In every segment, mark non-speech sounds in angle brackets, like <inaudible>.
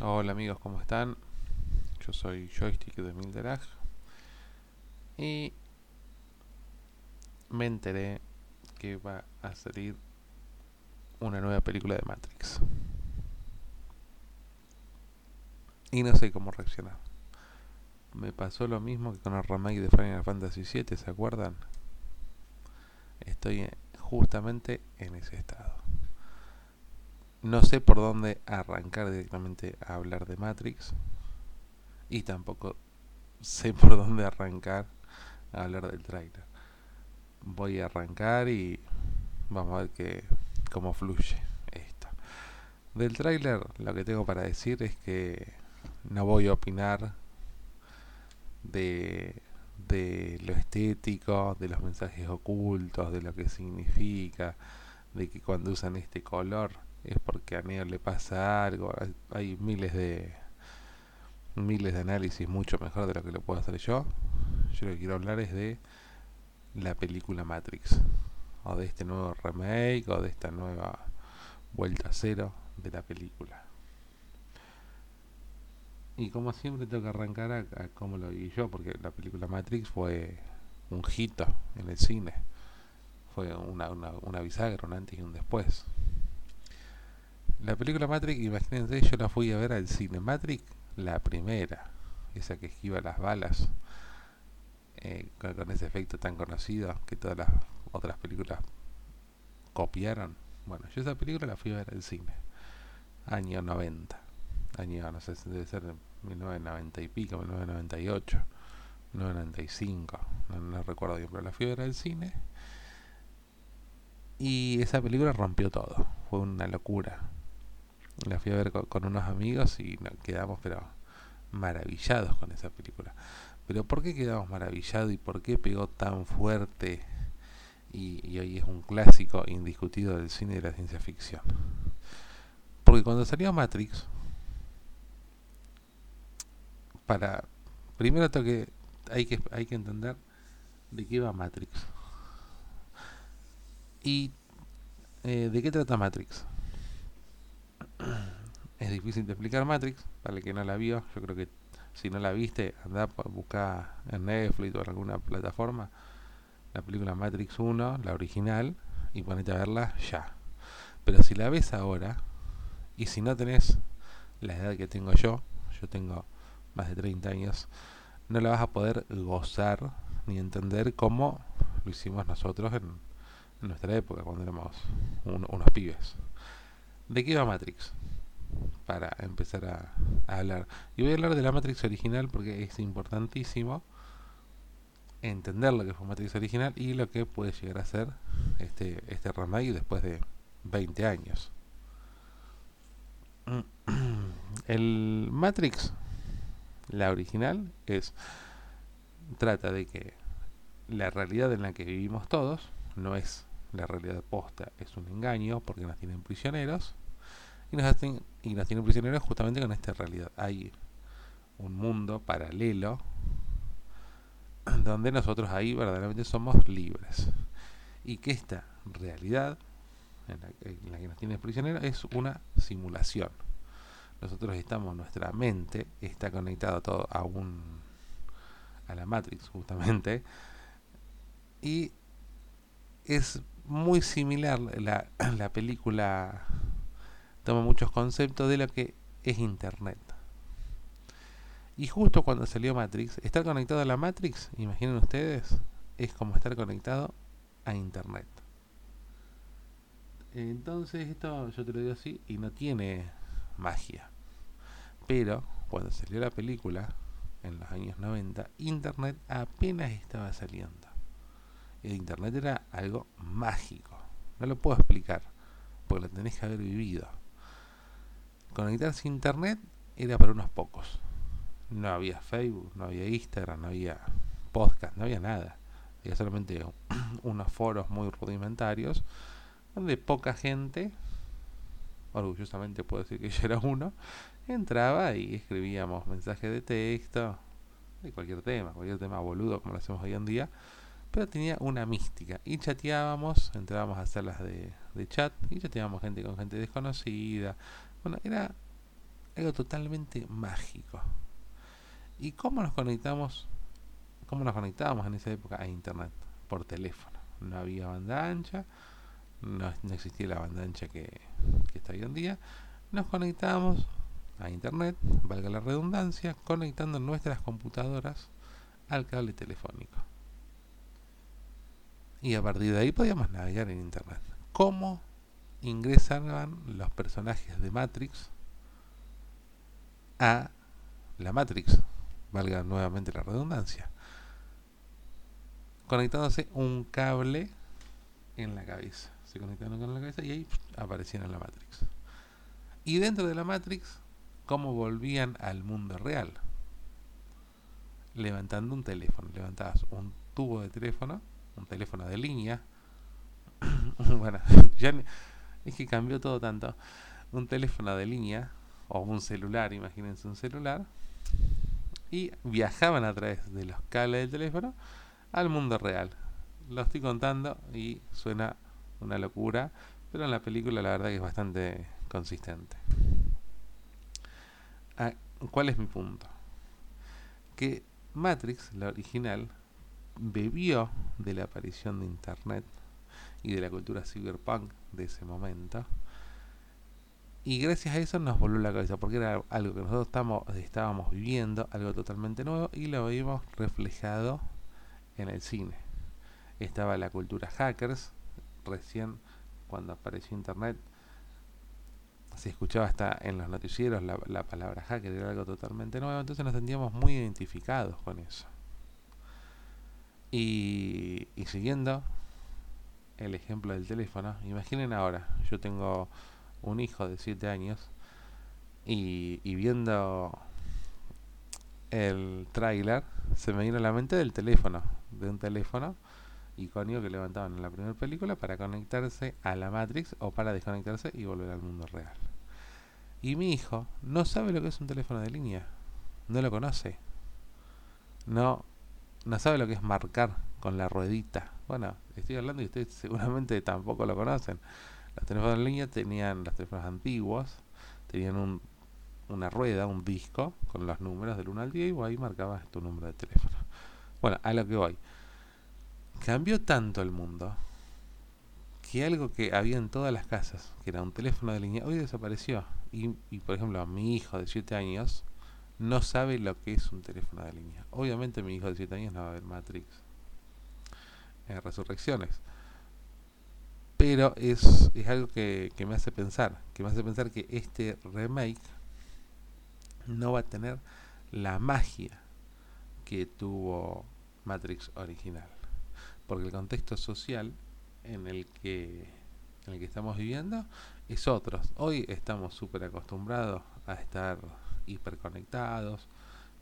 Hola amigos, ¿cómo están? Yo soy Joystick de Milderag y me enteré que va a salir una nueva película de Matrix. Y no sé cómo reaccionar. Me pasó lo mismo que con el remake de Final Fantasy VII, ¿se acuerdan? Estoy justamente en ese estado no sé por dónde arrancar directamente a hablar de Matrix y tampoco sé por dónde arrancar a hablar del trailer. Voy a arrancar y vamos a ver que, cómo fluye esto. Del trailer lo que tengo para decir es que no voy a opinar de, de lo estético, de los mensajes ocultos, de lo que significa, de que cuando usan este color es porque a Neo le pasa algo. Hay, miles de miles de análisis mucho mejor de lo que lo puedo hacer yo. Yo lo que quiero hablar es de la película Matrix o de este nuevo remake o de esta nueva vuelta cero de la película. Y como siempre tengo que arrancar a, a cómo lo vi yo, porque la película Matrix fue un hito en el cine. Fue una, una, una bisagra, un antes y un después. La película Matrix, imagínense, yo la fui a ver al cine. Matrix, la primera, esa que esquiva las balas, eh, con, ese efecto tan conocido que todas las otras películas copiaron. Bueno, yo esa película la fui a ver al cine, año 90, año, no sé, debe ser 1990 y pico, 1998, 1995, no, no recuerdo bien, pero la fui a ver al cine. Y esa película rompió todo, fue una locura la fui a ver con, unos amigos y nos quedamos pero maravillados con esa película. Pero ¿por qué quedamos maravillados y por qué pegó tan fuerte y, hoy es un clásico indiscutido del cine de la ciencia ficción? Porque cuando salió Matrix, para primero que hay que hay que entender de qué va Matrix y eh, de qué trata Matrix es difícil de explicar Matrix, para el que no la vio, yo creo que si no la viste, anda a buscar en Netflix o en alguna plataforma la película Matrix 1, la original, y ponete a verla ya. Pero si la ves ahora, y si no tenés la edad que tengo yo, yo tengo más de 30 años, no la vas a poder gozar ni entender como lo hicimos nosotros en, nuestra época, cuando éramos unos pibes. ¿De qué va Matrix? Para empezar a, hablar. Y voy a hablar de la Matrix original porque es importantísimo entender lo que fue Matrix original y lo que puede llegar a ser este, este remake después de 20 años. <clears throat> El Matrix, la original, es trata de que la realidad en la que vivimos todos no es la realidad posta es un engaño porque nos tienen prisioneros y nos, hacen, y nos tienen prisioneros justamente con esta realidad. Hay un mundo paralelo donde nosotros ahí verdaderamente somos libres y que esta realidad en la, que nos tienen prisioneros es una simulación. Nosotros estamos, nuestra mente está conectada todo a un a la Matrix justamente y es muy similar la, <clears throat> la película toma muchos conceptos de lo que es internet. Y justo cuando salió Matrix estar conectado a la Matrix imaginen ustedes es como estar conectado a internet. Entonces esto yo te lo digo así y no tiene magia. Pero cuando salió la película en los años 90 internet apenas estaba saliendo el Internet era algo mágico. No lo puedo explicar, porque lo tenés que haber vivido. Conectarse a Internet era para unos pocos. No había Facebook, no había Instagram, no había podcast, no había nada. Había solamente <clears throat> unos foros muy rudimentarios, donde poca gente, orgullosamente puedo decir que yo era uno, entraba y escribíamos mensajes de texto, de cualquier tema, cualquier tema boludo como lo hacemos hoy en día, pero tenía una mística. Y chateábamos, entrábamos a salas de, de chat y chateábamos gente con gente desconocida. Bueno, era algo totalmente mágico. ¿Y cómo nos conectamos? ¿Cómo nos conectábamos en esa época a internet? Por teléfono. No había banda ancha, no, existía la banda ancha que, que está hoy en día. Nos conectábamos a internet, valga la redundancia, conectando nuestras computadoras al cable telefónico. Y a partir de ahí podíamos navegar en internet. ¿Cómo ingresaban los personajes de Matrix a la Matrix? Valga nuevamente la redundancia. Conectándose un cable en la cabeza. Se conectaron con la cabeza y ahí aparecían en la Matrix. Y dentro de la Matrix, ¿cómo volvían al mundo real? Levantando un teléfono. Levantabas un tubo de teléfono, un teléfono de línea. <clears throat> bueno, <laughs> ya es que cambió todo tanto. Un teléfono de línea o un celular, imagínense un celular. Y viajaban a través de los cables del teléfono al mundo real. Lo estoy contando y suena una locura, pero en la película la verdad que es bastante consistente. Ah, ¿Cuál es mi punto? Que Matrix, la original, bebió de la aparición de Internet y de la cultura cyberpunk de ese momento. Y gracias a eso nos volvió la cabeza, porque era algo que nosotros estamos, estábamos viviendo, algo totalmente nuevo, y lo vimos reflejado en el cine. Estaba la cultura hackers, recién cuando apareció Internet, se escuchaba hasta en los noticieros la, palabra hacker, era algo totalmente nuevo, entonces nos sentíamos muy identificados con eso. Y, siguiendo el ejemplo del teléfono, imaginen ahora, yo tengo un hijo de 7 años y, y viendo el tráiler se me vino a la mente del teléfono, de un teléfono icónico que levantaban en la primera película para conectarse a la Matrix o para desconectarse y volver al mundo real. Y mi hijo no sabe lo que es un teléfono de línea. No lo conoce. No, no sabe lo que es marcar con la ruedita. Bueno, estoy hablando y ustedes <laughs> seguramente tampoco lo conocen. Los teléfonos de línea tenían, los teléfonos antiguos, tenían un, una rueda, un disco con los números del 1 al 10 y ahí marcabas tu número de teléfono. Bueno, a lo que voy. Cambió tanto el mundo que algo que había en todas las casas, que era un teléfono de línea, hoy desapareció. Y, y por ejemplo, mi hijo de 7 años no sabe lo que es un teléfono de línea. Obviamente mi hijo de 7 años no va a ver Matrix en Resurrecciones. Pero es, es algo que, que me hace pensar, que me hace pensar que este remake no va a tener la magia que tuvo Matrix original. Porque el contexto social en el que en el que estamos viviendo es otro. Hoy estamos súper acostumbrados a estar hiperconectados,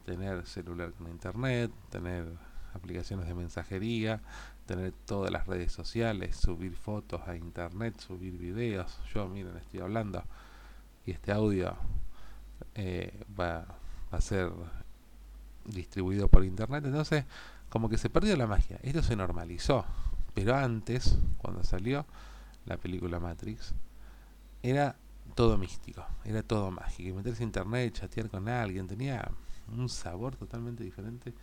tener celular con internet, tener aplicaciones de mensajería, tener todas las redes sociales, subir fotos a internet, subir videos. Yo, miren, estoy hablando y este audio eh, va a ser distribuido por internet. Entonces, como que se perdió la magia. Esto se normalizó. Pero antes, cuando salió la película Matrix, era todo místico, era todo mágico. Meterse a internet, chatear con alguien, tenía un sabor totalmente diferente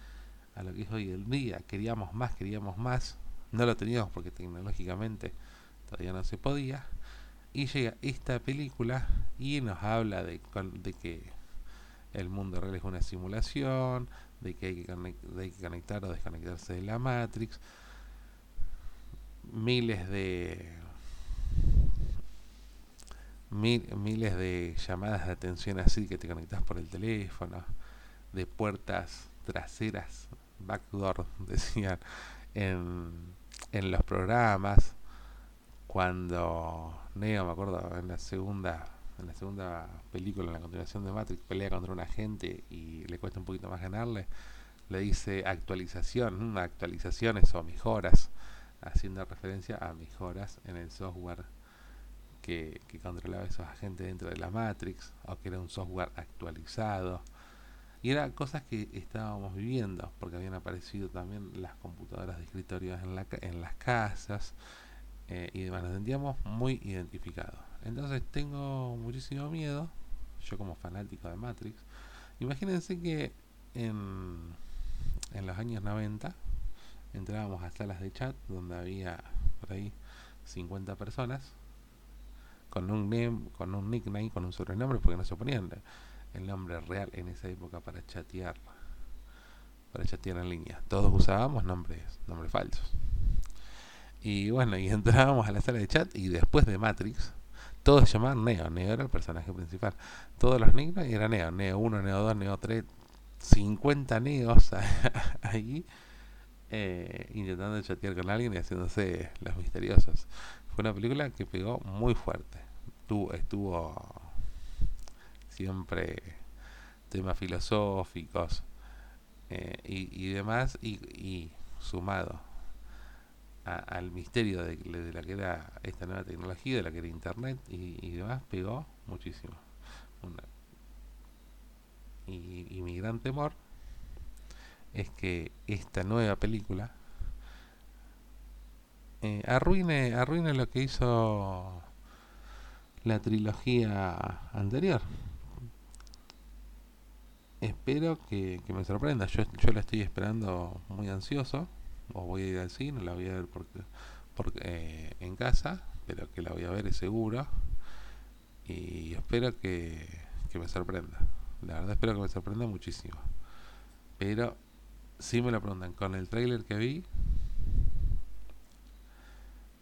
a lo que es hoy el día. Queríamos más, queríamos más. No lo teníamos porque tecnológicamente todavía no se podía. Y llega esta película y nos habla de, de que el mundo real es una simulación, de que hay que conectar o desconectarse de la Matrix miles de miles de llamadas de atención así que te conectas por el teléfono, de puertas traseras, backdoor, <laughs> decían en, en los programas, cuando Neo, me acuerdo, en la segunda en la segunda película, en la continuación de Matrix, pelea contra un agente y le cuesta un poquito más ganarle, le dice actualización, actualizaciones o mejoras haciendo referencia a mejoras en el software que, controlaba esos agentes dentro de la Matrix, o que era un software actualizado. Y eran cosas que estábamos viviendo, porque habían aparecido también las computadoras de escritorio en, la, en las casas eh, y demás. Nos sentíamos muy identificados. Entonces tengo muchísimo miedo, yo como fanático de Matrix, imagínense que en, en los años 90 entrábamos a salas de chat donde había por ahí 50 personas con un name, con un nickname, con un sobrenombre, porque no se ponían el nombre real en esa época para chatear, para chatear en línea. Todos usábamos nombres, nombres falsos. Y bueno, y <laughs> entrábamos a la sala de chat y después de Matrix, todos llamaban Neo. Neo era el personaje principal. Todos los nicknames eran Neo. Neo 1, Neo 2, Neo 3, 50 Neos <laughs> ahí. Eh, intentando chatear con alguien y haciéndose los misteriosos. Fue una película que pegó muy fuerte. Estuvo, estuvo siempre temas filosóficos eh, y, demás, y, sumado al misterio de, la que era esta nueva tecnología, de la que era Internet y, demás, pegó muchísimo. y mi gran temor es que esta nueva película eh, arruine, arruine lo que hizo la trilogía anterior. Espero que, me sorprenda. Yo, yo la estoy esperando muy ansioso. O voy a ir al cine, la voy a ver porque, porque eh, en casa, pero que la voy a ver es seguro. Y espero que, que me sorprenda. La verdad espero que me sorprenda muchísimo. Pero si me lo preguntan, con el trailer que vi,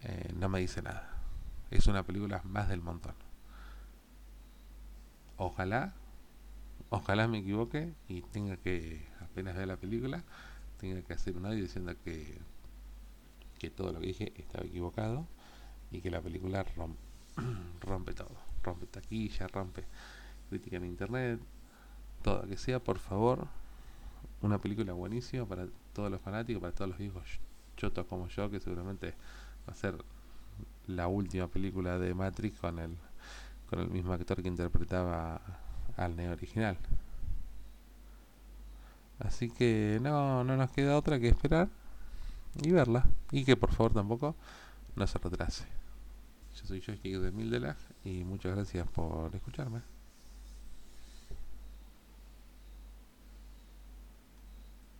eh, no me dice nada. Es una película más del montón. Ojalá, ojalá me equivoque y tenga que, apenas vea la película, tenga que hacer un audio diciendo que, que todo lo que dije estaba equivocado y que la película rompe, <clears throat> rompe todo. Rompe taquilla, rompe crítica en internet, todo. Que sea, por favor, una película buenísima para todos los fanáticos, para todos los hijos chotos como yo, que seguramente va a ser la última película de Matrix con el con el mismo actor que interpretaba al Neo original. Así que no, no nos queda otra que esperar y verla. Y que por favor tampoco no se retrase. Yo soy Joystick de Mildelag y muchas gracias por escucharme.